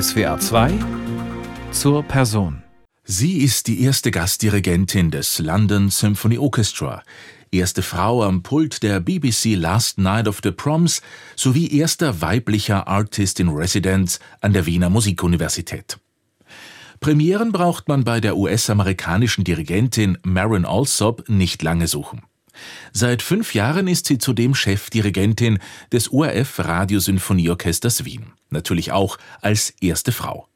SWA 2 zur Person. Sie ist die erste Gastdirigentin des London Symphony Orchestra, erste Frau am Pult der BBC Last Night of the Proms sowie erster weiblicher Artist in Residence an der Wiener Musikuniversität. Premieren braucht man bei der US-amerikanischen Dirigentin Marin Alsop nicht lange suchen. Seit fünf Jahren ist sie zudem Chefdirigentin des ORF Radiosinfonieorchesters Wien, natürlich auch als erste Frau.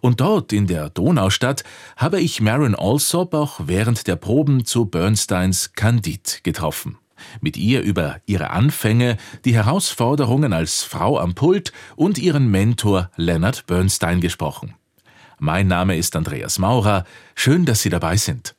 Und dort in der Donaustadt habe ich Marin Alsop auch während der Proben zu Bernsteins Candide getroffen. Mit ihr über ihre Anfänge, die Herausforderungen als Frau am Pult und ihren Mentor Leonard Bernstein gesprochen. Mein Name ist Andreas Maurer. Schön, dass Sie dabei sind.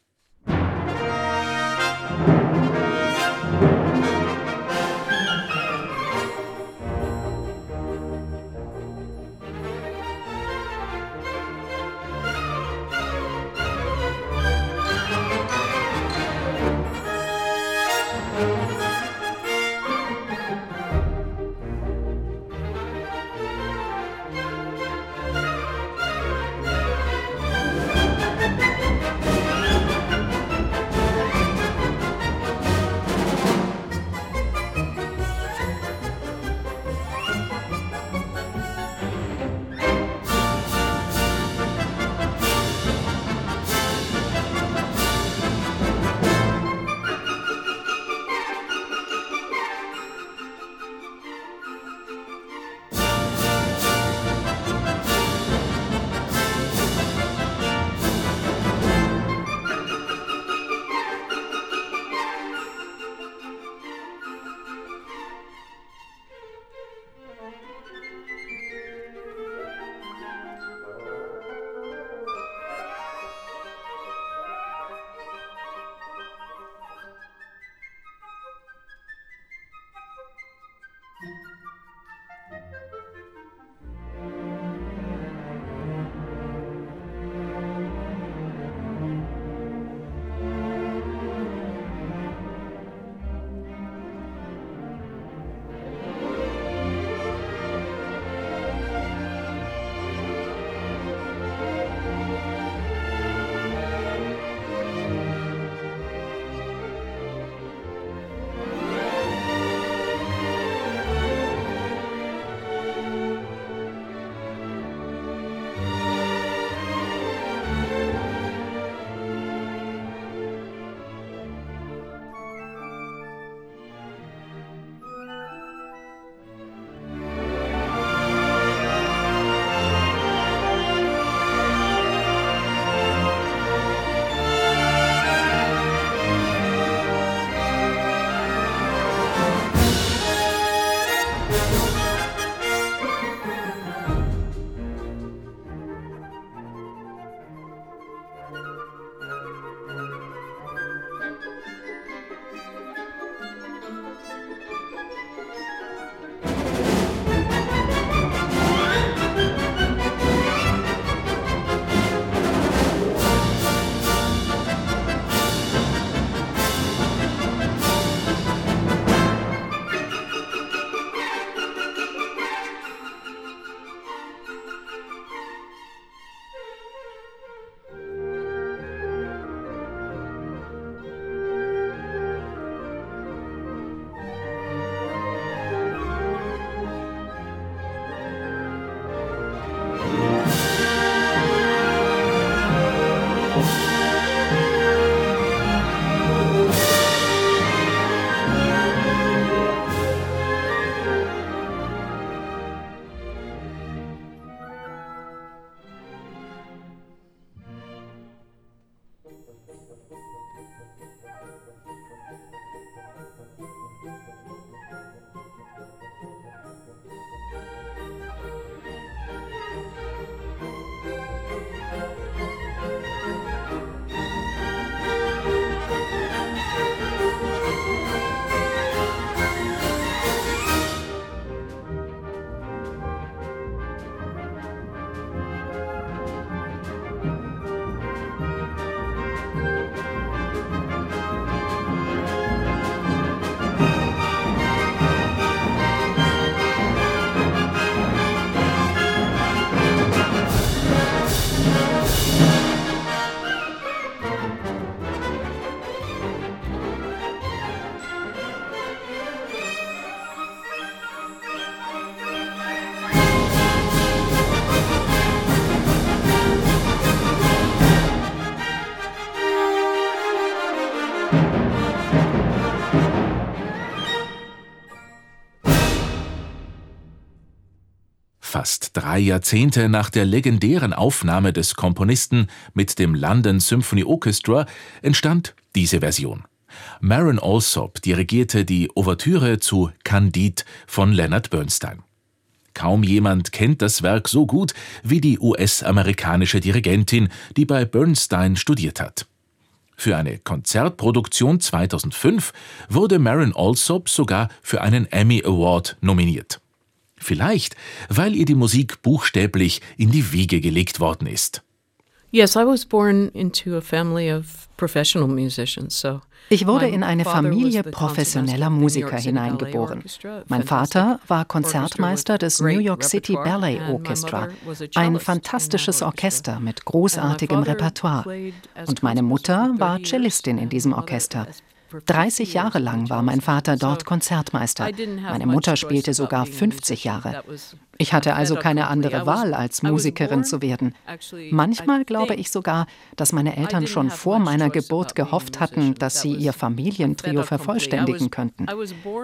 Drei Jahrzehnte nach der legendären Aufnahme des Komponisten mit dem London Symphony Orchestra entstand diese Version. Maron Alsop dirigierte die Ouvertüre zu Candide von Leonard Bernstein. Kaum jemand kennt das Werk so gut wie die US-amerikanische Dirigentin, die bei Bernstein studiert hat. Für eine Konzertproduktion 2005 wurde Marin Alsop sogar für einen Emmy Award nominiert. Vielleicht, weil ihr die Musik buchstäblich in die Wiege gelegt worden ist. Yes, I was born into a family of professional musicians, so ich wurde in eine Familie professioneller Musiker hineingeboren. Mein Vater war Konzertmeister des New York City Ballet Orchestra, ein fantastisches Orchester mit großartigem Repertoire. Und meine Mutter war Cellistin in diesem Orchester. 30 Jahre lang war mein Vater dort Konzertmeister. Meine Mutter spielte sogar 50 Jahre. Ich hatte also keine andere Wahl, als Musikerin zu werden. Manchmal glaube ich sogar, dass meine Eltern schon vor meiner Geburt gehofft hatten, dass sie ihr Familientrio vervollständigen könnten.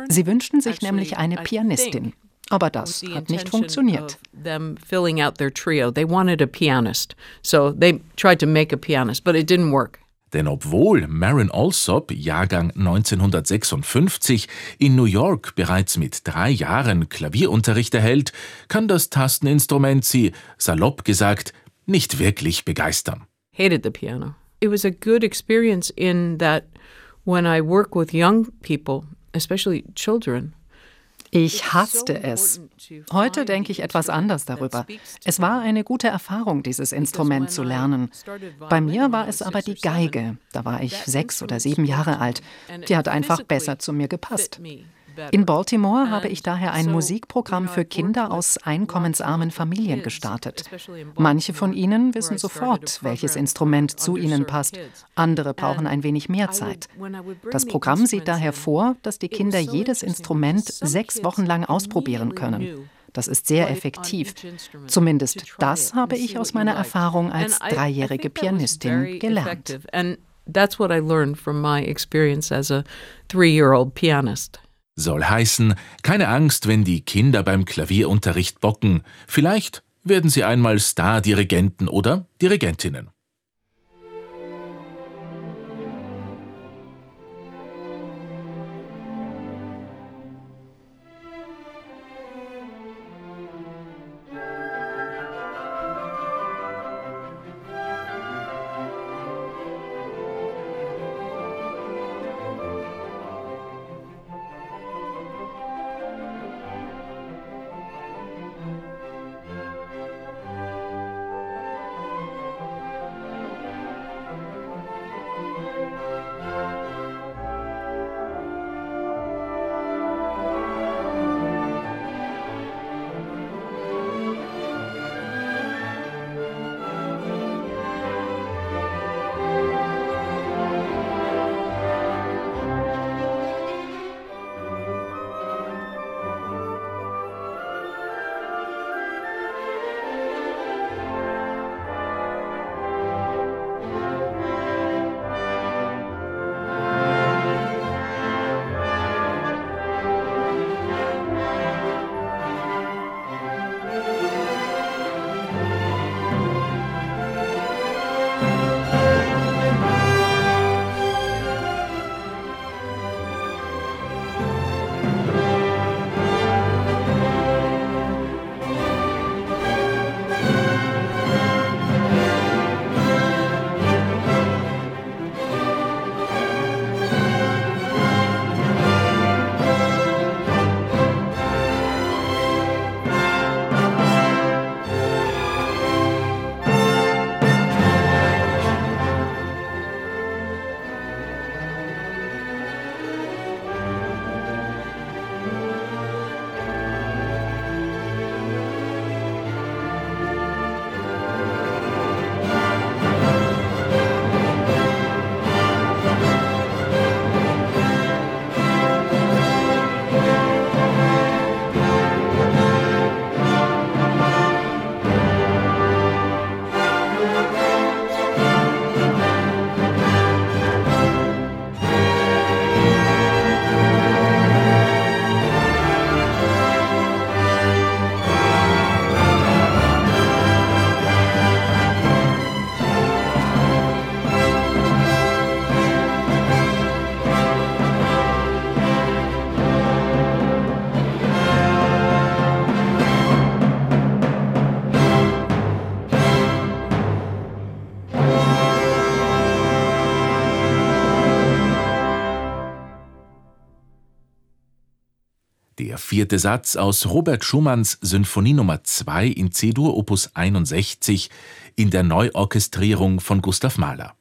Sie wünschten sich nämlich eine Pianistin. Aber das hat nicht funktioniert. filling out their trio. They wanted a pianist. So they tried to make a pianist, but it didn't work. Denn obwohl Marin Alsop, Jahrgang 1956, in New York bereits mit drei Jahren Klavierunterricht erhält, kann das Tasteninstrument sie, salopp gesagt, nicht wirklich begeistern. Hated the piano. It was a good experience in that when I work with young people, especially children, ich hasste es. Heute denke ich etwas anders darüber. Es war eine gute Erfahrung, dieses Instrument zu lernen. Bei mir war es aber die Geige. Da war ich sechs oder sieben Jahre alt. Die hat einfach besser zu mir gepasst. In Baltimore habe ich daher ein Musikprogramm für Kinder aus einkommensarmen Familien gestartet. Manche von ihnen wissen sofort, welches Instrument zu ihnen passt, andere brauchen ein wenig mehr Zeit. Das Programm sieht daher vor, dass die Kinder jedes Instrument sechs Wochen lang ausprobieren können. Das ist sehr effektiv. Zumindest das habe ich aus meiner Erfahrung als dreijährige Pianistin gelernt. That's what I learned from my experience as a three-year-old pianist. Soll heißen, keine Angst, wenn die Kinder beim Klavierunterricht bocken. Vielleicht werden sie einmal Star-Dirigenten oder Dirigentinnen. Vierte Satz aus Robert Schumanns Symphonie Nummer 2 in C-Dur Opus 61 in der Neuorchestrierung von Gustav Mahler.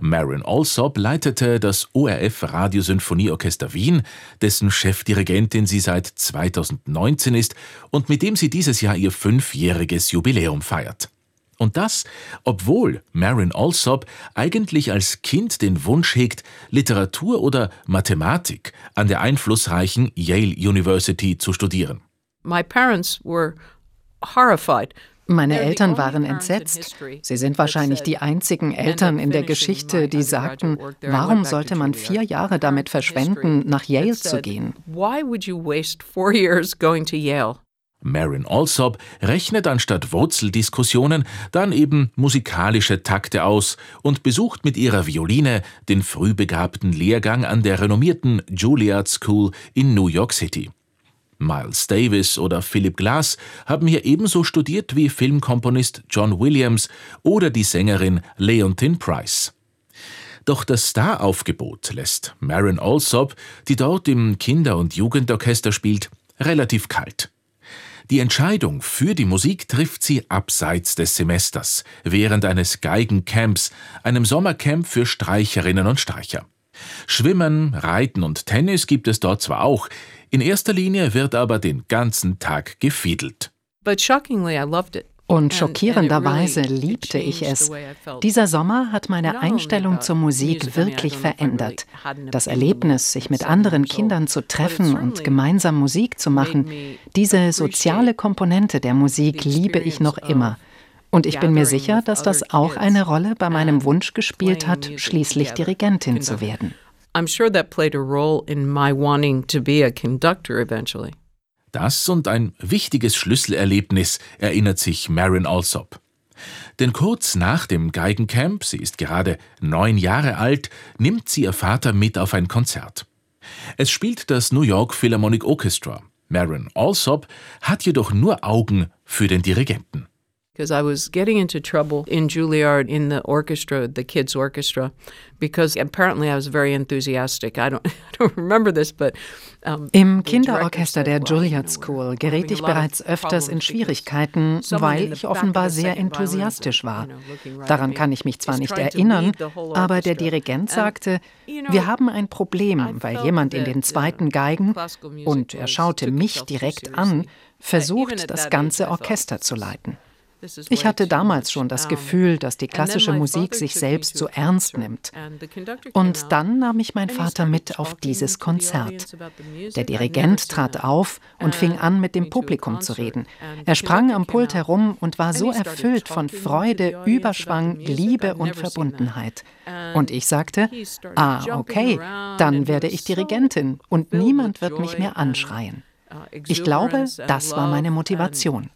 Marin Alsop leitete das ORF Radiosinfonieorchester Wien, dessen Chefdirigentin sie seit 2019 ist und mit dem sie dieses Jahr ihr fünfjähriges Jubiläum feiert. Und das, obwohl Marin Alsop eigentlich als Kind den Wunsch hegt, Literatur oder Mathematik an der einflussreichen Yale University zu studieren. My parents were horrified meine Eltern waren entsetzt. Sie sind wahrscheinlich die einzigen Eltern in der Geschichte, die sagten, warum sollte man vier Jahre damit verschwenden, nach Yale zu gehen? Marin Alsop rechnet anstatt Wurzeldiskussionen dann eben musikalische Takte aus und besucht mit ihrer Violine den frühbegabten Lehrgang an der renommierten Juilliard School in New York City. Miles Davis oder Philip Glass haben hier ebenso studiert wie Filmkomponist John Williams oder die Sängerin Leontine Price. Doch das Staraufgebot lässt Marin Alsop, die dort im Kinder- und Jugendorchester spielt, relativ kalt. Die Entscheidung für die Musik trifft sie abseits des Semesters, während eines Geigencamps, einem Sommercamp für Streicherinnen und Streicher. Schwimmen, Reiten und Tennis gibt es dort zwar auch, in erster Linie wird aber den ganzen Tag gefiedelt. Und schockierenderweise liebte ich es. Dieser Sommer hat meine Einstellung zur Musik wirklich verändert. Das Erlebnis, sich mit anderen Kindern zu treffen und gemeinsam Musik zu machen, diese soziale Komponente der Musik liebe ich noch immer. Und ich bin mir sicher, dass das auch eine Rolle bei meinem Wunsch gespielt hat, schließlich Dirigentin zu werden. I'm sure that played a role in my wanting to be a conductor eventually. Das und ein wichtiges Schlüsselerlebnis erinnert sich Marin Alsop. Denn kurz nach dem Geigencamp, sie ist gerade neun Jahre alt, nimmt sie ihr Vater mit auf ein Konzert. Es spielt das New York Philharmonic Orchestra. Marin Alsop hat jedoch nur Augen für den Dirigenten because I was getting into trouble in Juilliard in the orchestra, the kids' orchestra, because apparently I was very enthusiastic. I don't, I don't remember this, but um, Im Kinderorchester der Juilliard School geriet ich bereits öfters in Schwierigkeiten, weil ich offenbar sehr enthusiastisch war. Daran kann ich mich zwar nicht erinnern, aber der Dirigent sagte, wir haben ein Problem, weil jemand in den zweiten Geigen, und er schaute mich direkt an, versucht, das ganze Orchester zu leiten. Ich hatte damals schon das Gefühl, dass die klassische Musik sich selbst so ernst nimmt. Und dann nahm ich meinen Vater mit auf dieses Konzert. Der Dirigent trat auf und fing an, mit dem Publikum zu reden. Er sprang am Pult herum und war so erfüllt von Freude, Überschwang, Liebe und Verbundenheit. Und ich sagte, ah, okay, dann werde ich Dirigentin und niemand wird mich mehr anschreien. Ich glaube, das war meine Motivation.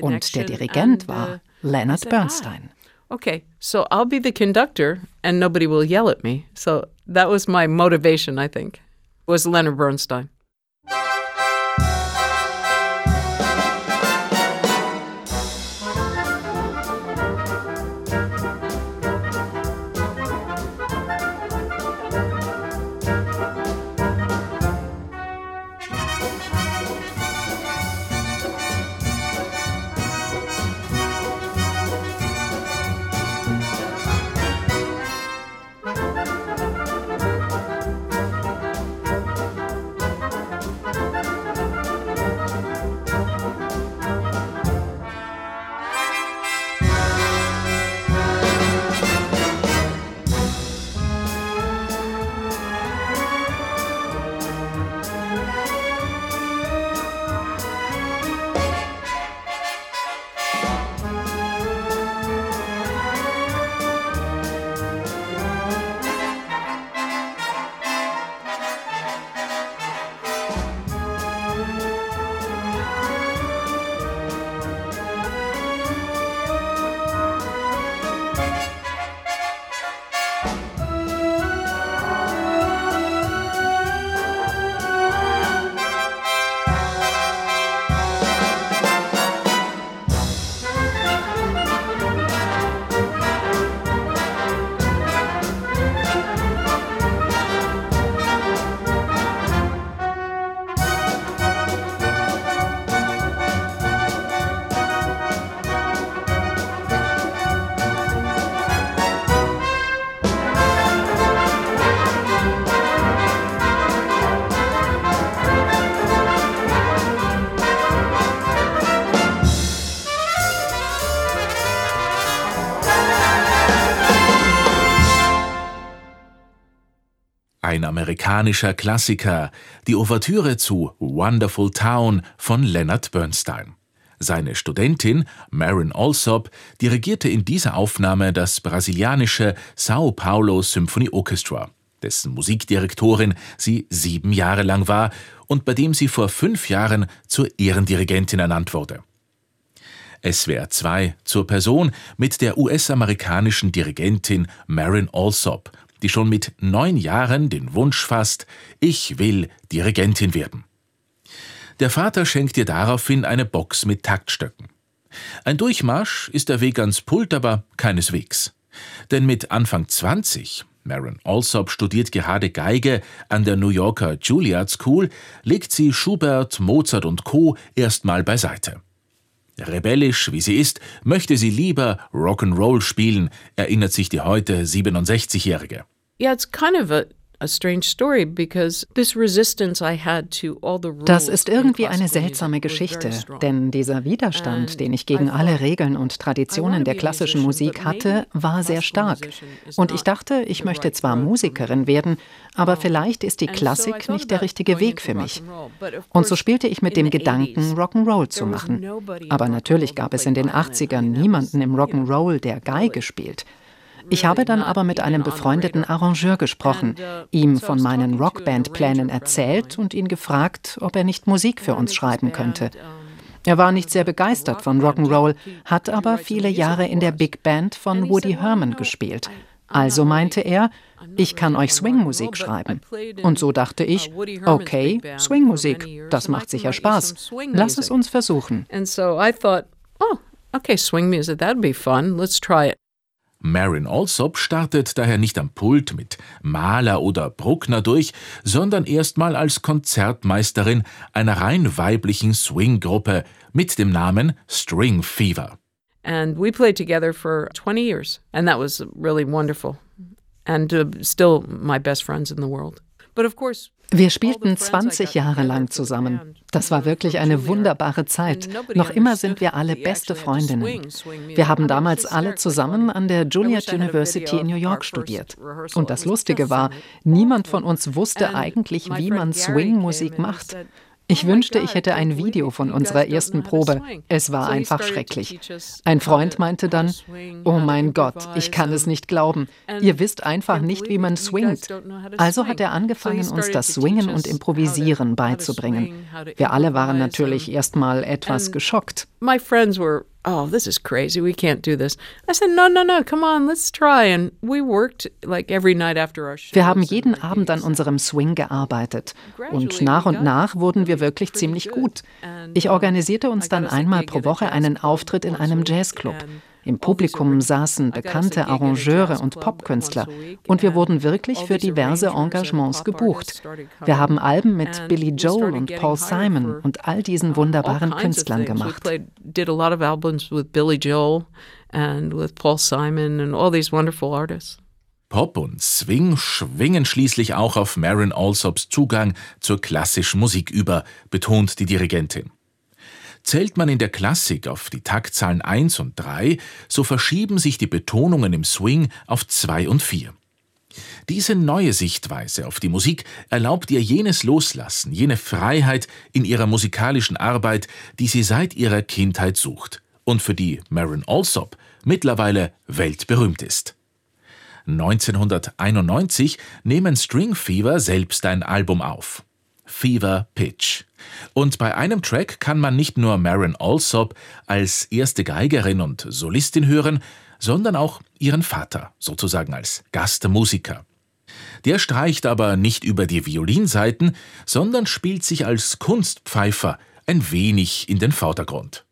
Und der Dirigent war Leonard Bernstein. Okay, so I'll be the conductor and nobody will yell at me. So that was my motivation, I think, was Leonard Bernstein. Amerikanischer Klassiker, die Ouvertüre zu Wonderful Town von Leonard Bernstein. Seine Studentin Marin Alsop dirigierte in dieser Aufnahme das brasilianische Sao Paulo Symphony Orchestra, dessen Musikdirektorin sie sieben Jahre lang war und bei dem sie vor fünf Jahren zur Ehrendirigentin ernannt wurde. SWR 2 zur Person mit der US-amerikanischen Dirigentin Marin Alsop, die schon mit neun Jahren den Wunsch fasst, ich will Dirigentin werden. Der Vater schenkt ihr daraufhin eine Box mit Taktstöcken. Ein Durchmarsch ist der Weg ans Pult aber keineswegs. Denn mit Anfang 20, Marin Alsop studiert gerade Geige an der New Yorker Juilliard School, legt sie Schubert, Mozart und Co. erstmal beiseite. Rebellisch wie sie ist, möchte sie lieber Rock'n'Roll spielen, erinnert sich die heute 67-Jährige. Yeah, it's kind of a das ist irgendwie eine seltsame Geschichte, denn dieser Widerstand, den ich gegen alle Regeln und Traditionen der klassischen Musik hatte, war sehr stark. Und ich dachte, ich möchte zwar Musikerin werden, aber vielleicht ist die Klassik nicht der richtige Weg für mich. Und so spielte ich mit dem Gedanken, Rock'n'Roll zu machen. Aber natürlich gab es in den 80ern niemanden im Rock'n'Roll, der Geige spielt. Ich habe dann aber mit einem befreundeten Arrangeur gesprochen, ihm von meinen Rockband-Plänen erzählt und ihn gefragt, ob er nicht Musik für uns schreiben könnte. Er war nicht sehr begeistert von Rock'n'Roll, hat aber viele Jahre in der Big Band von Woody Herman gespielt. Also meinte er, ich kann euch Swingmusik schreiben. Und so dachte ich, okay, Swingmusik, das macht sicher Spaß. Lass es uns versuchen. Oh, okay, swing music, that'd be fun. Let's try it. Marin Alsop startet daher nicht am Pult mit Mahler oder Bruckner durch, sondern erstmal als Konzertmeisterin einer rein weiblichen Swing-Gruppe mit dem Namen String Fever. And we played together for 20 years, and that was really wonderful. And uh, still my best friends in the world. But of course, wir spielten 20 Jahre lang zusammen. Das war wirklich eine wunderbare Zeit. Noch immer sind wir alle beste Freundinnen. Wir haben damals alle zusammen an der Juilliard University in New York studiert. Und das Lustige war, niemand von uns wusste eigentlich, wie man Swing-Musik macht. Ich wünschte, ich hätte ein Video von unserer ersten Probe. Es war einfach schrecklich. Ein Freund meinte dann, oh mein Gott, ich kann es nicht glauben. Ihr wisst einfach nicht, wie man swingt. Also hat er angefangen, uns das Swingen und Improvisieren beizubringen. Wir alle waren natürlich erstmal etwas geschockt. Oh, this is crazy. We can't do this. I said, no, no, no, come on, let's try. And we worked like every night after our show. Wir haben jeden Abend an unserem Swing gearbeitet. Und nach und nach wurden wir wirklich ziemlich gut. Ich organisierte uns dann einmal pro Woche einen Auftritt in einem Jazzclub. Im Publikum saßen bekannte Arrangeure und Popkünstler und wir wurden wirklich für diverse Engagements gebucht. Wir haben Alben mit Billy Joel und Paul Simon und all diesen wunderbaren Künstlern gemacht. Pop und Swing schwingen schließlich auch auf Marin Alsops Zugang zur klassischen Musik über, betont die Dirigentin. Zählt man in der Klassik auf die Taktzahlen 1 und 3, so verschieben sich die Betonungen im Swing auf 2 und 4. Diese neue Sichtweise auf die Musik erlaubt ihr jenes Loslassen, jene Freiheit in ihrer musikalischen Arbeit, die sie seit ihrer Kindheit sucht und für die Marin Alsop mittlerweile weltberühmt ist. 1991 nehmen String Fever selbst ein Album auf. Fever Pitch. Und bei einem Track kann man nicht nur Marin Alsop als erste Geigerin und Solistin hören, sondern auch ihren Vater, sozusagen als Gastmusiker. Der streicht aber nicht über die Violinseiten, sondern spielt sich als Kunstpfeifer ein wenig in den Vordergrund.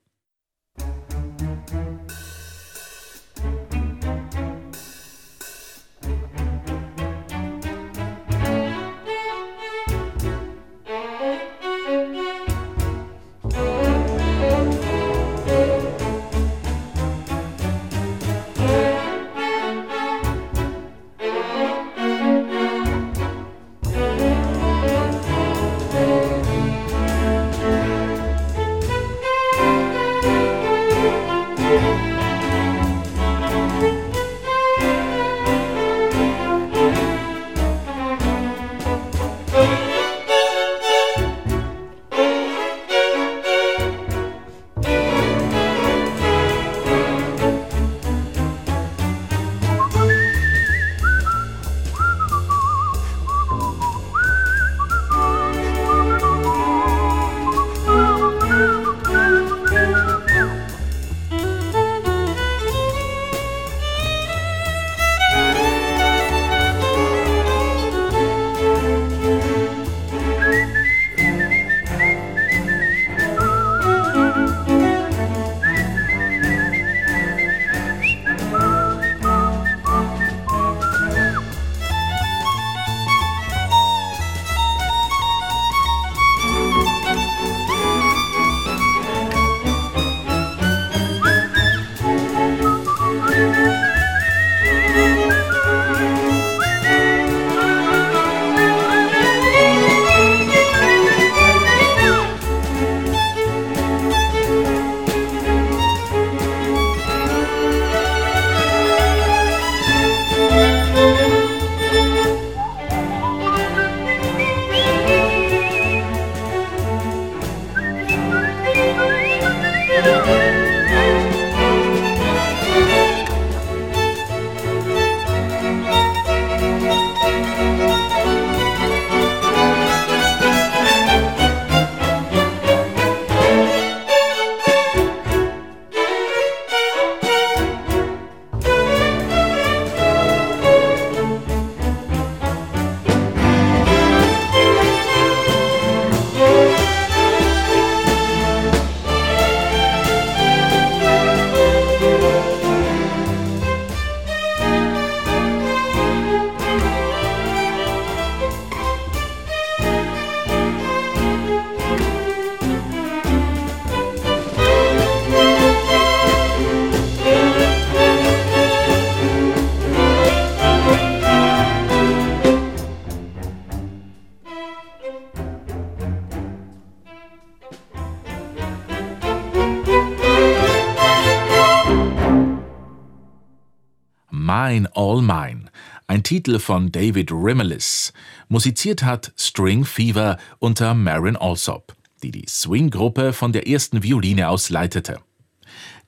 Titel von David Rimmelis. Musiziert hat String Fever unter Marin Alsop, die die Swing-Gruppe von der ersten Violine aus leitete.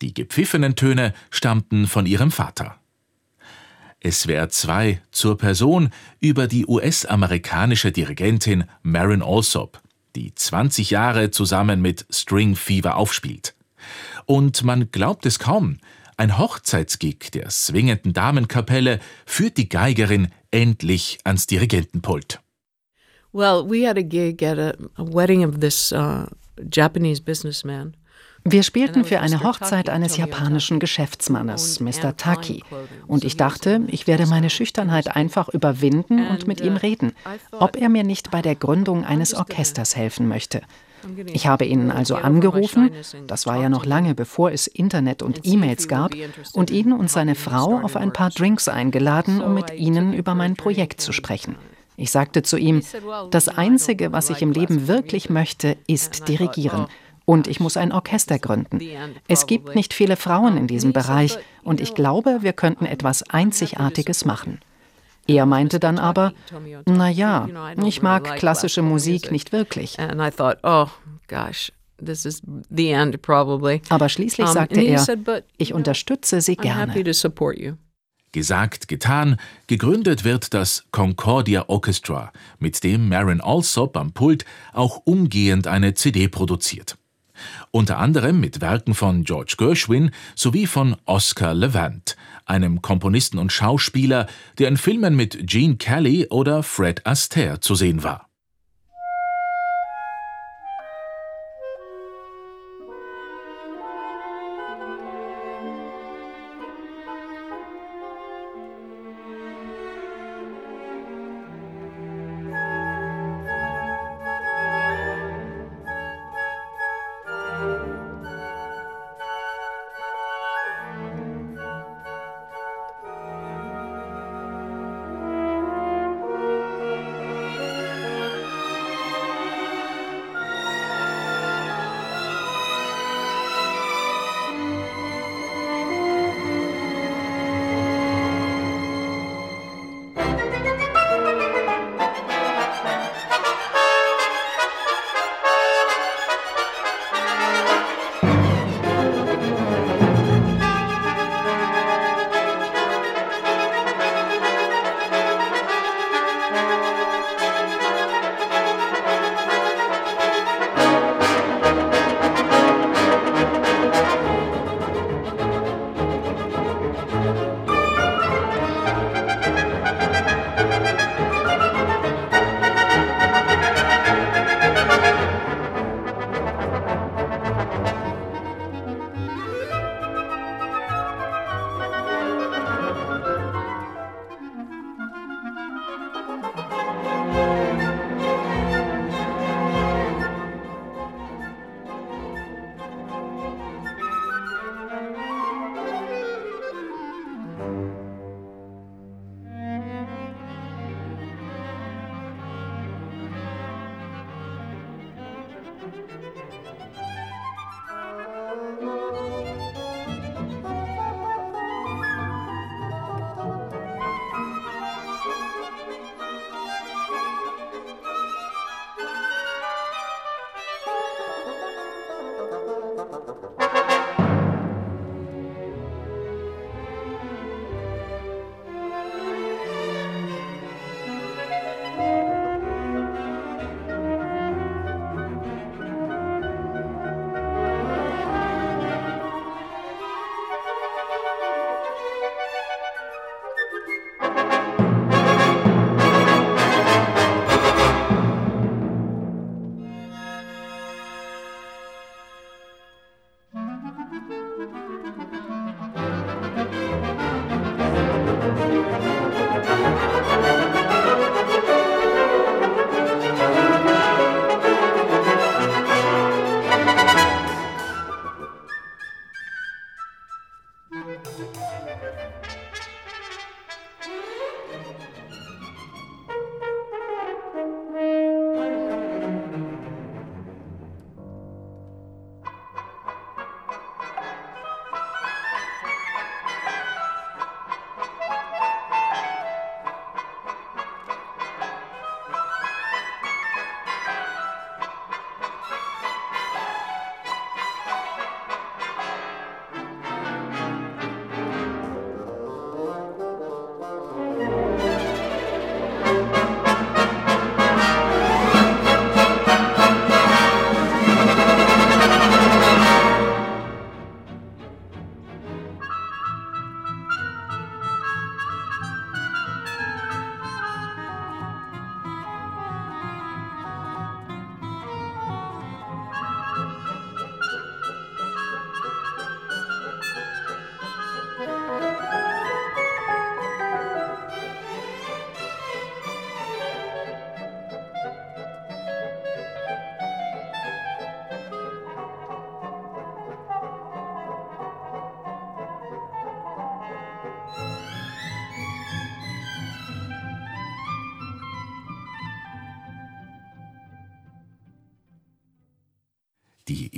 Die gepfiffenen Töne stammten von ihrem Vater. SWR 2 zur Person über die US-amerikanische Dirigentin Marin Alsop, die 20 Jahre zusammen mit String Fever aufspielt. Und man glaubt es kaum, ein Hochzeitsgig der swingenden Damenkapelle führt die Geigerin endlich ans Dirigentenpult. Well, we had a gig at a, a wedding of this uh, Japanese businessman. Wir spielten für eine Hochzeit eines japanischen Geschäftsmannes, Mr. Taki, und ich dachte, ich werde meine Schüchternheit einfach überwinden und mit ihm reden, ob er mir nicht bei der Gründung eines Orchesters helfen möchte. Ich habe ihn also angerufen, das war ja noch lange bevor es Internet und E-Mails gab, und ihn und seine Frau auf ein paar Drinks eingeladen, um mit ihnen über mein Projekt zu sprechen. Ich sagte zu ihm, das Einzige, was ich im Leben wirklich möchte, ist dirigieren. Und ich muss ein Orchester gründen. Es gibt nicht viele Frauen in diesem Bereich. Und ich glaube, wir könnten etwas Einzigartiges machen. Er meinte dann aber, na ja, ich mag klassische Musik nicht wirklich. Oh, aber schließlich sagte er, ich unterstütze Sie gerne. Gesagt, getan, gegründet wird das Concordia Orchestra, mit dem Marin Alsop am Pult auch umgehend eine CD produziert unter anderem mit Werken von George Gershwin sowie von Oscar Levant, einem Komponisten und Schauspieler, der in Filmen mit Gene Kelly oder Fred Astaire zu sehen war.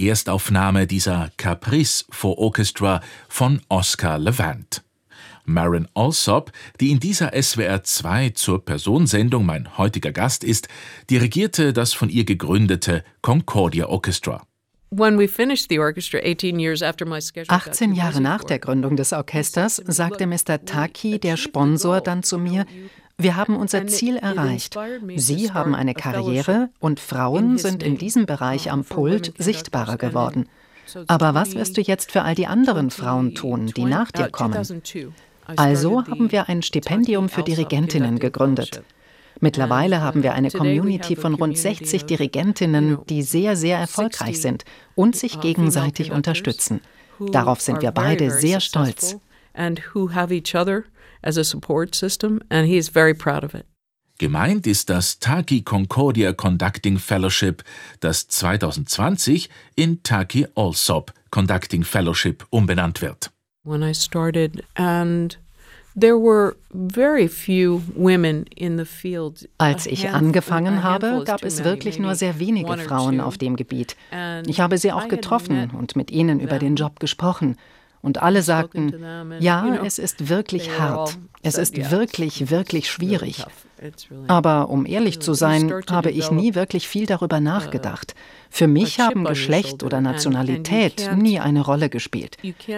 Erstaufnahme dieser Caprice for Orchestra von Oscar Levant. Maren Alsop, die in dieser SWR 2 zur Personensendung mein heutiger Gast ist, dirigierte das von ihr gegründete Concordia Orchestra. 18 Jahre nach der Gründung des Orchesters sagte Mr. Taki, der Sponsor, dann zu mir, wir haben unser Ziel erreicht. Sie haben eine Karriere und Frauen sind in diesem Bereich am Pult sichtbarer geworden. Aber was wirst du jetzt für all die anderen Frauen tun, die nach dir kommen? Also haben wir ein Stipendium für Dirigentinnen gegründet. Mittlerweile haben wir eine Community von rund 60 Dirigentinnen, die sehr, sehr erfolgreich sind und sich gegenseitig unterstützen. Darauf sind wir beide sehr stolz. Gemeint ist das Taki Concordia Conducting Fellowship, das 2020 in Taki Alsop Conducting Fellowship umbenannt wird. When I started and als ich angefangen habe, gab es wirklich nur sehr wenige Frauen auf dem Gebiet. Ich habe sie auch getroffen und mit ihnen über den Job gesprochen. Und alle sagten, ja, es ist wirklich hart. Es ist wirklich, wirklich schwierig. Aber um ehrlich zu sein, habe ich nie wirklich viel darüber uh, nachgedacht. Für mich haben Geschlecht oder Nationalität nie eine Rolle gespielt.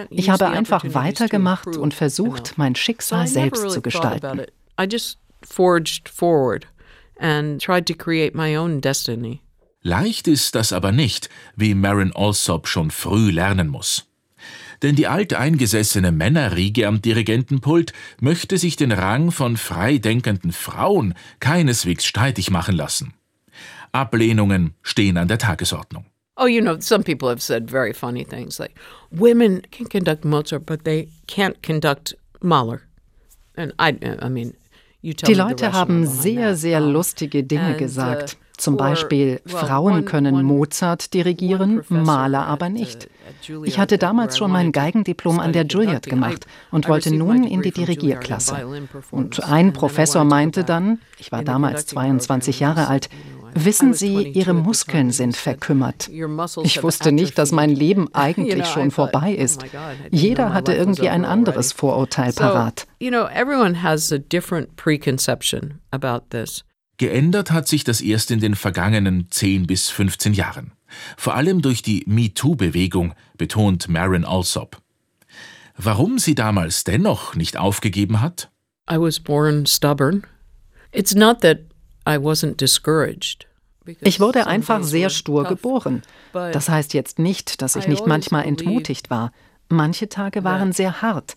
Ich habe einfach weitergemacht und versucht, mein Schicksal selbst zu gestalten. Leicht ist das aber nicht, wie Marin Alsop schon früh lernen muss denn die alteingesessene Männerriege am Dirigentenpult möchte sich den Rang von freidenkenden Frauen keineswegs streitig machen lassen. Ablehnungen stehen an der Tagesordnung. Oh, you know, some people have said very funny things like women can conduct Mozart, but they can't conduct Mahler. And I, I mean, die Leute haben sehr, sehr lustige Dinge uh, gesagt. Zum Beispiel, Frauen können Mozart dirigieren, Maler aber nicht. Ich hatte damals schon mein Geigendiplom an der Juilliard gemacht und wollte nun in die Dirigierklasse. Und ein Professor meinte dann, ich war damals 22 Jahre alt, Wissen Sie, Ihre Muskeln sind verkümmert. Ich wusste nicht, dass mein Leben eigentlich schon vorbei ist. Jeder hatte irgendwie ein anderes Vorurteil parat. Geändert hat sich das erst in den vergangenen 10 bis 15 Jahren. Vor allem durch die MeToo-Bewegung, betont Marin Alsop. Warum sie damals dennoch nicht aufgegeben hat? I was born stubborn. It's not that I wasn't discouraged. Ich wurde einfach sehr stur geboren. Das heißt jetzt nicht, dass ich nicht manchmal entmutigt war. Manche Tage waren sehr hart.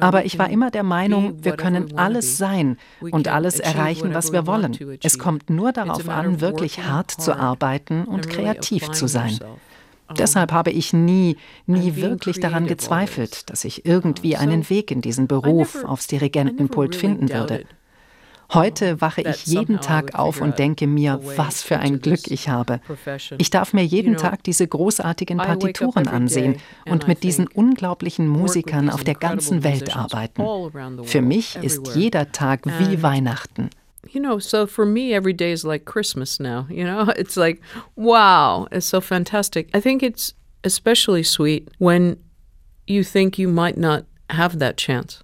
Aber ich war immer der Meinung, wir können alles sein und alles erreichen, was wir wollen. Es kommt nur darauf an, wirklich hart zu arbeiten und kreativ zu sein. Deshalb habe ich nie, nie wirklich daran gezweifelt, dass ich irgendwie einen Weg in diesen Beruf aufs Dirigentenpult finden würde. Heute wache ich jeden Tag auf und denke mir, was für ein Glück ich habe. Ich darf mir jeden Tag diese großartigen Partituren ansehen und mit diesen unglaublichen Musikern auf der ganzen Welt arbeiten. Für mich ist jeder Tag wie Weihnachten. you know, so for me, every day is like Christmas now. You know, it's like, wow, it's so fantastic. I think it's especially sweet when you think you might not have that chance.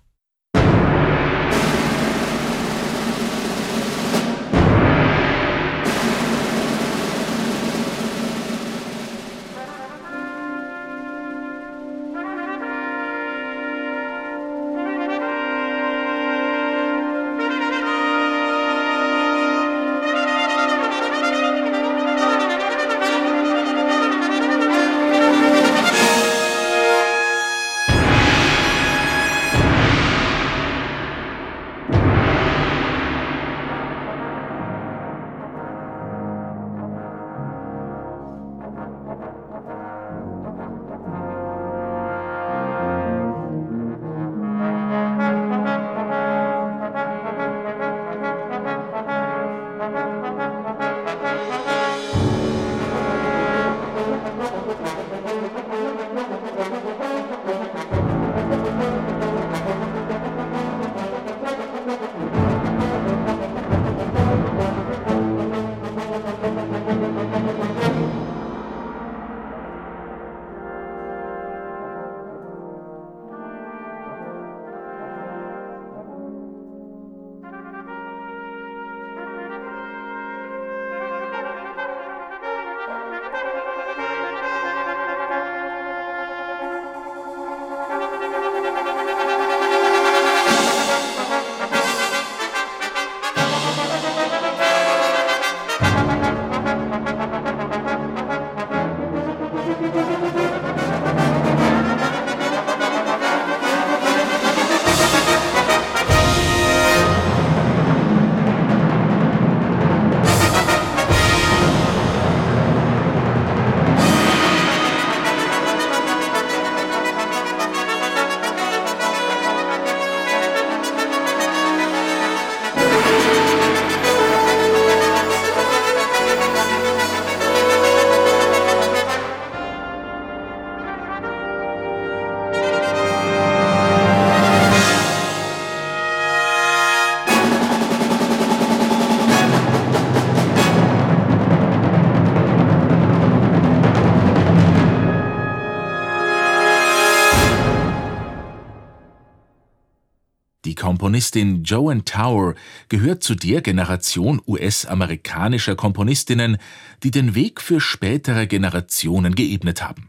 Komponistin Joan Tower gehört zu der Generation US-amerikanischer Komponistinnen, die den Weg für spätere Generationen geebnet haben.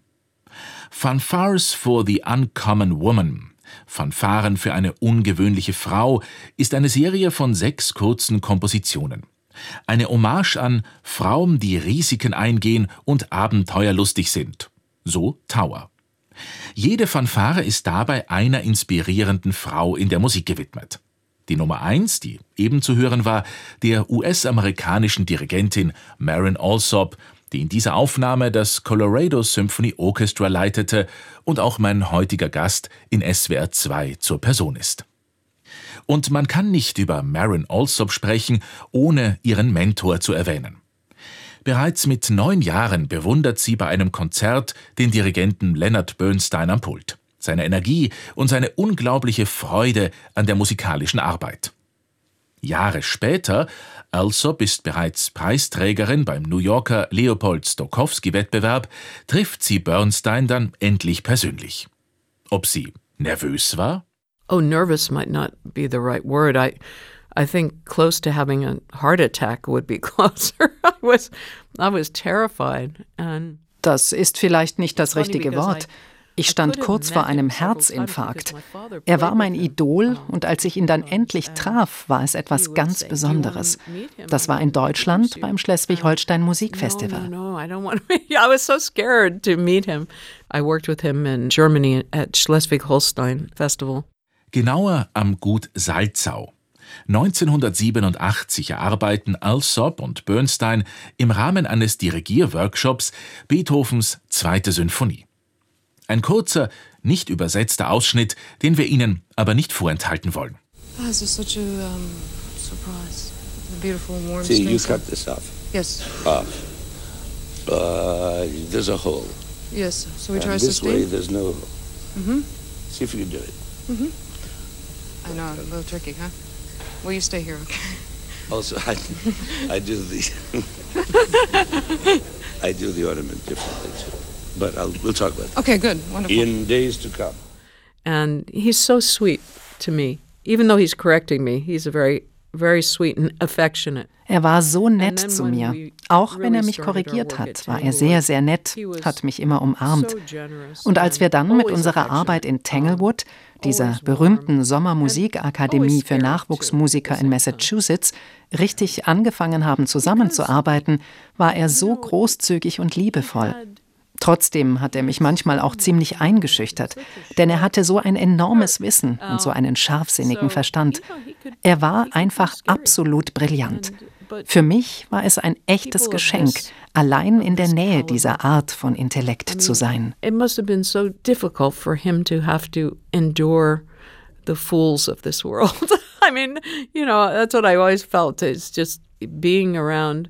Fanfares for the Uncommon Woman Fanfaren für eine ungewöhnliche Frau ist eine Serie von sechs kurzen Kompositionen. Eine Hommage an Frauen, die Risiken eingehen und abenteuerlustig sind. So Tower. Jede Fanfare ist dabei einer inspirierenden Frau in der Musik gewidmet. Die Nummer eins, die eben zu hören war, der US-amerikanischen Dirigentin Marin Alsop, die in dieser Aufnahme das Colorado Symphony Orchestra leitete und auch mein heutiger Gast in SWR 2 zur Person ist. Und man kann nicht über Marin Alsop sprechen, ohne ihren Mentor zu erwähnen. Bereits mit neun Jahren bewundert sie bei einem Konzert den Dirigenten Leonard Bernstein am Pult, seine Energie und seine unglaubliche Freude an der musikalischen Arbeit. Jahre später, Alsop ist bereits Preisträgerin beim New Yorker Leopold Stokowski-Wettbewerb, trifft sie Bernstein dann endlich persönlich. Ob sie nervös war? Oh, nervous might not be the right word. I I think close to having a heart attack would be closer. I was I was terrified and Das ist vielleicht nicht das richtige Wort. Ich stand kurz vor einem Herzinfarkt. Er war mein Idol und als ich ihn dann endlich traf, war es etwas ganz Besonderes. Das war in Deutschland beim Schleswig-Holstein Musikfestival. No, no, I don't want to. I was so scared to meet him. I worked with him in Germany at Schleswig-Holstein Festival. Genauer am Gut Salzau. 1987 erarbeiten Alsop und Bernstein im Rahmen eines Dirigierworkshops Beethovens Zweite Sinfonie. Ein kurzer, nicht übersetzter Ausschnitt, den wir Ihnen aber nicht vorenthalten wollen. Oh, this is such a um, surprise. A beautiful, warm See, you cut this off. Yes, Off. Uh, there's a hole. yes. So we try this way, sustain. there's no hole. Mm-hmm. See if you can do it. I know, a little tricky, huh? Well, you stay here, okay? Also, I, I do the I do the ornament differently too. But I'll, we'll talk about it Okay, good, wonderful. in days to come. And he's so sweet to me. Even though he's correcting me, he's a very very sweet and affectionate. Er war so nett zu mir. Auch wenn er mich korrigiert hat, at war er sehr, sehr nett, hat mich immer umarmt. Und als wir dann mit unserer. Arbeit in Tanglewood, dieser berühmten Sommermusikakademie für Nachwuchsmusiker in. Massachusetts, richtig angefangen haben zusammenzuarbeiten, war er so großzügig und liebevoll. Trotzdem hat er mich manchmal auch ziemlich eingeschüchtert, denn er hatte so ein enormes Wissen und so einen scharfsinnigen Verstand. Er war einfach absolut brillant. Für mich war es ein echtes Geschenk, allein in der Nähe dieser Art von Intellekt zu sein. It must have been so difficult for him to have to endure the fools of this world. I mean, you know, that's what I always felt. It's just being around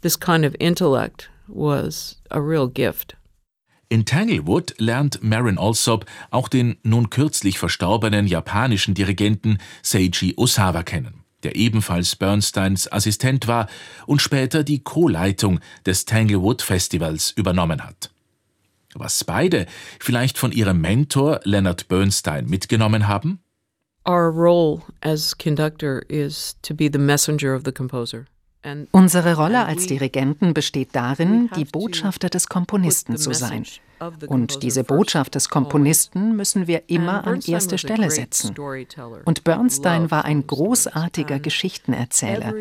this kind of intellect was a real gift. In Tanglewood lernt Marin Alsop auch den nun kürzlich verstorbenen japanischen Dirigenten Seiji Osawa kennen, der ebenfalls Bernsteins Assistent war und später die Co-Leitung des Tanglewood Festivals übernommen hat. Was beide vielleicht von ihrem Mentor Leonard Bernstein mitgenommen haben? Our role as conductor is to be the messenger of the composer. Unsere Rolle als Dirigenten besteht darin, die Botschafter des Komponisten zu sein. Und diese Botschaft des. Komponisten müssen wir immer an erste Stelle setzen. Und Bernstein war ein großartiger Geschichtenerzähler.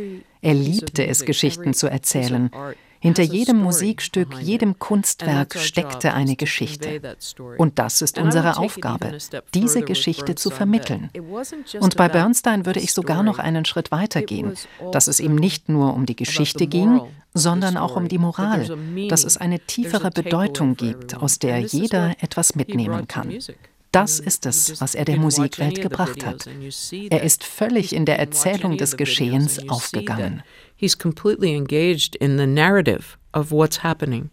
Er liebte es, Geschichten zu erzählen. Hinter jedem Musikstück, jedem Kunstwerk steckte eine Geschichte. Und das ist unsere Aufgabe, diese Geschichte zu vermitteln. Und bei Bernstein würde ich sogar noch einen Schritt weiter gehen, dass es ihm nicht nur um die Geschichte ging, sondern auch um die Moral, dass es eine tiefere Bedeutung gibt, aus der jeder etwas mitnehmen kann. Das ist es, was er der Musikwelt gebracht hat. Er ist völlig in der Erzählung des Geschehens aufgegangen. He's completely engaged in the narrative of what's happening.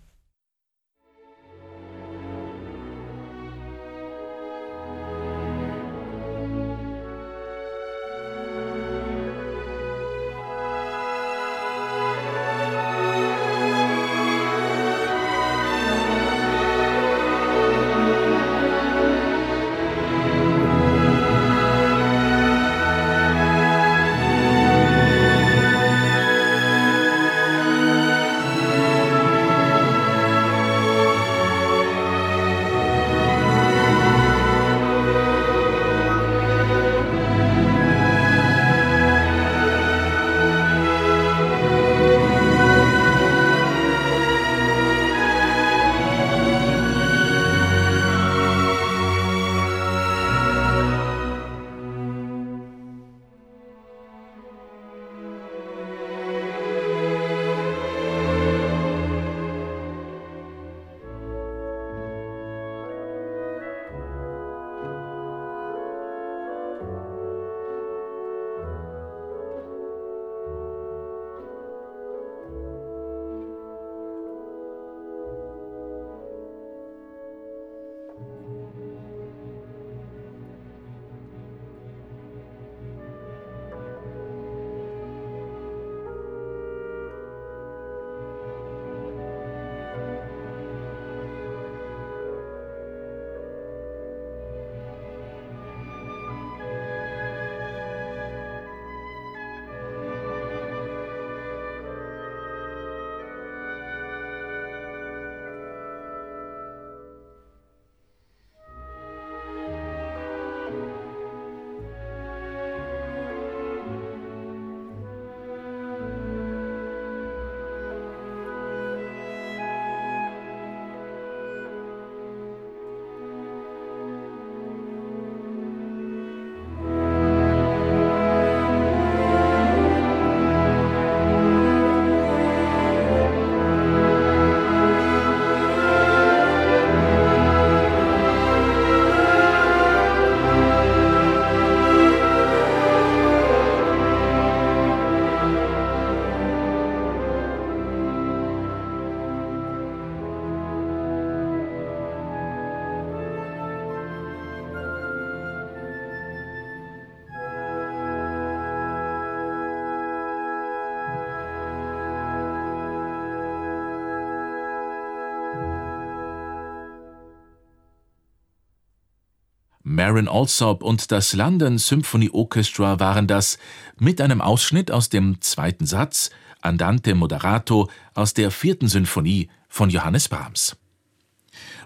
Marin Alsop und das London Symphony Orchestra waren das mit einem Ausschnitt aus dem zweiten Satz Andante Moderato aus der vierten Sinfonie von Johannes Brahms.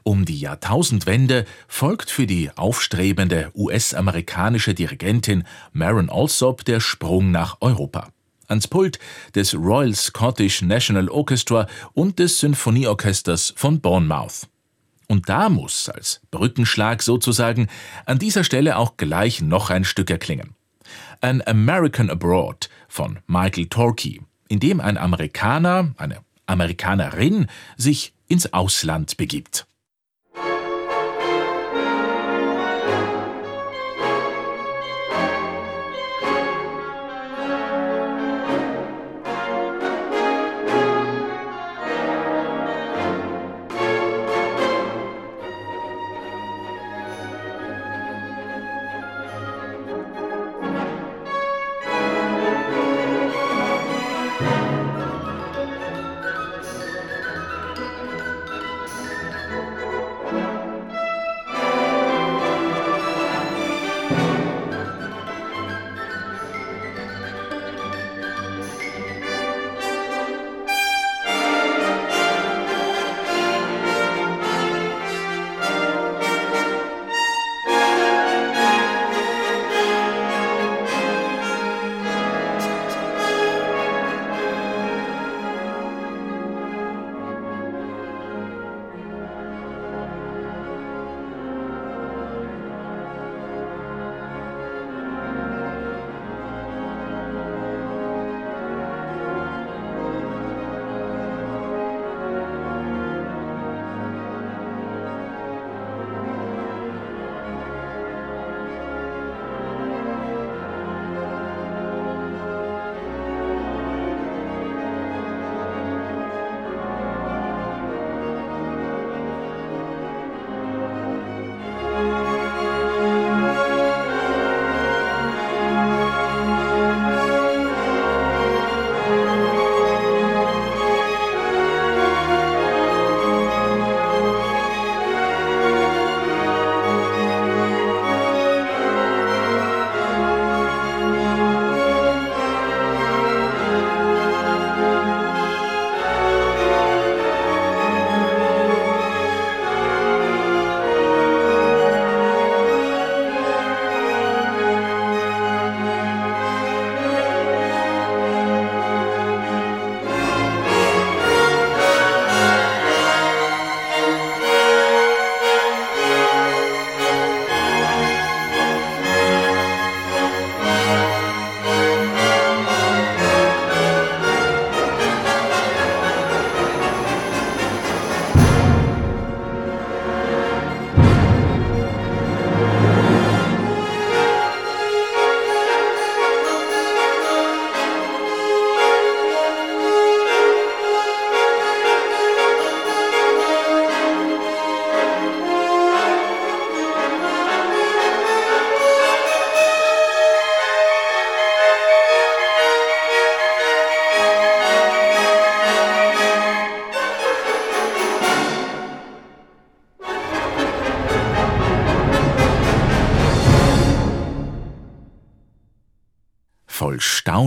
Um die Jahrtausendwende folgt für die aufstrebende US-amerikanische Dirigentin Marin Alsop der Sprung nach Europa. Ans Pult des Royal Scottish National Orchestra und des Symphonieorchesters von Bournemouth. Und da muss, als Brückenschlag sozusagen, an dieser Stelle auch gleich noch ein Stück erklingen. An American Abroad von Michael Torkey, in dem ein Amerikaner, eine Amerikanerin sich ins Ausland begibt.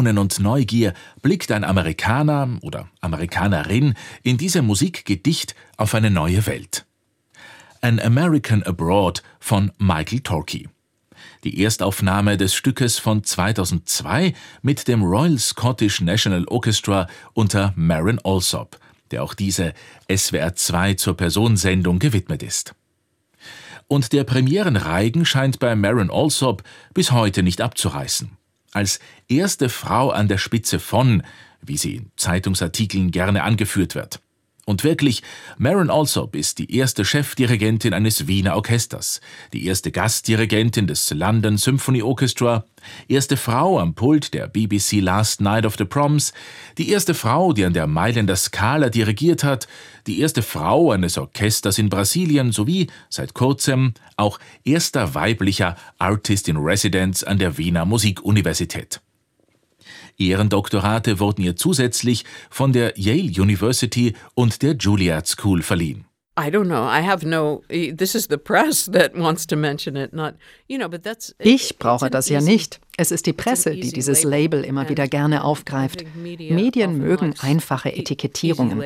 Staunen und Neugier blickt ein Amerikaner oder Amerikanerin in diesem Musikgedicht auf eine neue Welt. An American Abroad von Michael Torkey. Die Erstaufnahme des Stückes von 2002 mit dem Royal Scottish National Orchestra unter Marin Alsop, der auch diese SWR 2 zur Personensendung gewidmet ist. Und der Premierenreigen scheint bei Marin Alsop bis heute nicht abzureißen als erste Frau an der Spitze von, wie sie in Zeitungsartikeln gerne angeführt wird. Und wirklich, Marin Alsop ist die erste Chefdirigentin eines Wiener Orchesters, die erste Gastdirigentin des London Symphony Orchestra, erste Frau am Pult der BBC Last Night of the Proms, die erste Frau, die an der Mailänder Scala dirigiert hat, die erste Frau eines Orchesters in Brasilien sowie, seit kurzem, auch erster weiblicher Artist in Residence an der Wiener Musikuniversität. Ehrendoktorate wurden ihr zusätzlich von der Yale University und der Juilliard School verliehen. I don't know. I have no. This is the press that wants to mention it, not you know. But that's. Ich brauche das ja nicht. Es ist die Presse, die dieses Label immer wieder gerne aufgreift. Medien mögen einfache e-, Etikettierungen.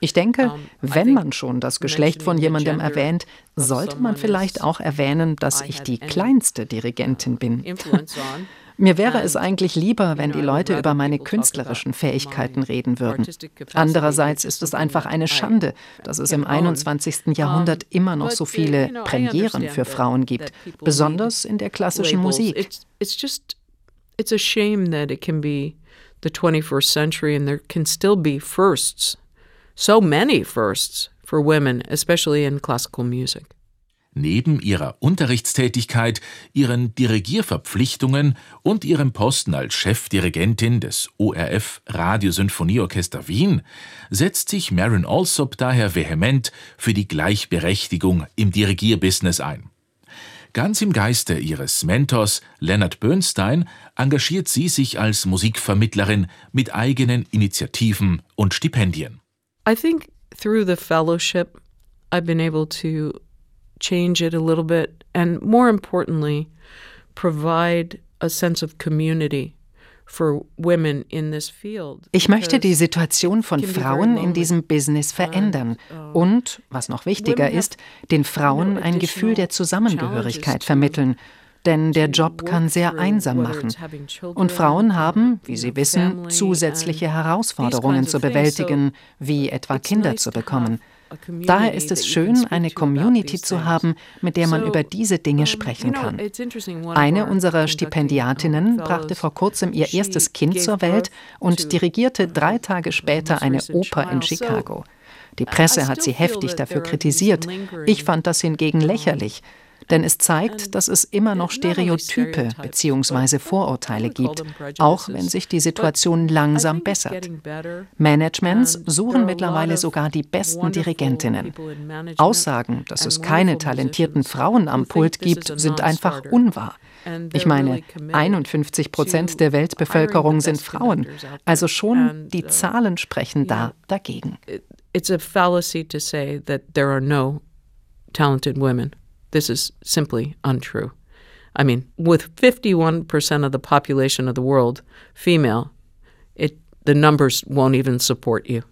Ich denke, wenn man schon das Geschlecht von jemandem erwähnt, sollte man vielleicht auch erwähnen, dass ich die kleinste Dirigentin bin. Mir wäre es eigentlich lieber, wenn die Leute über meine künstlerischen Fähigkeiten reden würden. Andererseits ist es einfach eine Schande, dass es im 21. Jahrhundert immer noch so viele Premieren für Frauen gibt, besonders in der klassischen Musik. It's a shame that it can be the 21st century and there can still be firsts, so many firsts for women, especially in classical music. Neben ihrer Unterrichtstätigkeit, ihren Dirigierverpflichtungen und ihrem Posten als Chefdirigentin des ORF Radiosinfonieorchester Wien setzt sich Marin Alsop daher vehement für die Gleichberechtigung im Dirigierbusiness ein. Ganz im Geiste ihres Mentors Leonard Bernstein engagiert sie sich als Musikvermittlerin mit eigenen Initiativen und Stipendien. I think through the fellowship I've been able to change it a little bit, and more importantly, provide a sense of community. Ich möchte die Situation von Frauen in diesem Business verändern und, was noch wichtiger ist, den Frauen ein Gefühl der Zusammengehörigkeit vermitteln. Denn der Job kann sehr einsam machen. Und Frauen haben, wie Sie wissen, zusätzliche Herausforderungen zu bewältigen, wie etwa Kinder zu bekommen. Daher ist es schön, eine Community zu haben, mit der man über diese Dinge sprechen kann. Eine unserer Stipendiatinnen brachte vor kurzem ihr erstes Kind zur Welt und dirigierte drei Tage später eine Oper in Chicago. Die Presse hat sie heftig dafür kritisiert. Ich fand das hingegen lächerlich denn es zeigt, dass es immer noch Stereotype bzw. Vorurteile gibt, auch wenn sich die Situation langsam bessert. Managements suchen mittlerweile sogar die besten Dirigentinnen. Aussagen, dass es keine talentierten Frauen am Pult gibt, sind einfach unwahr. Ich meine, 51 Prozent der Weltbevölkerung sind Frauen, also schon die Zahlen sprechen da dagegen. It's a fallacy to say that there are no talented women. This is simply untrue. I mean, with 51% of the population of the world female, it, the numbers won't even support you.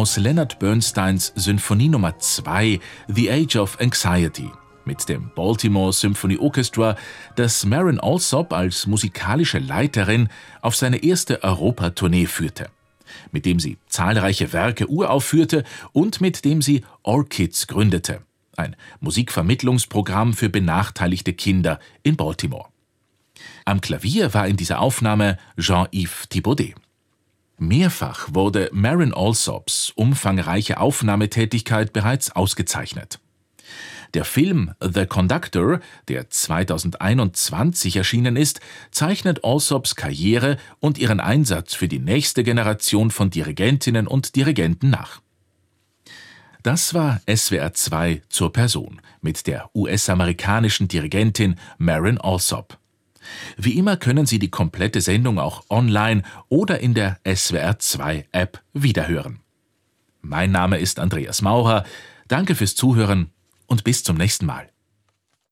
Aus Leonard Bernsteins Symphonie Nummer 2 The Age of Anxiety mit dem Baltimore Symphony Orchestra, das Marin Alsop als musikalische Leiterin auf seine erste Europatournee führte, mit dem sie zahlreiche Werke uraufführte und mit dem sie Orchids gründete, ein Musikvermittlungsprogramm für benachteiligte Kinder in Baltimore. Am Klavier war in dieser Aufnahme Jean-Yves Thibaudet. Mehrfach wurde Marin Alsops umfangreiche Aufnahmetätigkeit bereits ausgezeichnet. Der Film The Conductor, der 2021 erschienen ist, zeichnet Alsops Karriere und ihren Einsatz für die nächste Generation von Dirigentinnen und Dirigenten nach. Das war SWR 2 zur Person mit der US-amerikanischen Dirigentin Marin Alsop. Wie immer können Sie die komplette Sendung auch online oder in der SWR 2 App wiederhören. Mein Name ist Andreas Maurer. Danke fürs Zuhören und bis zum nächsten Mal.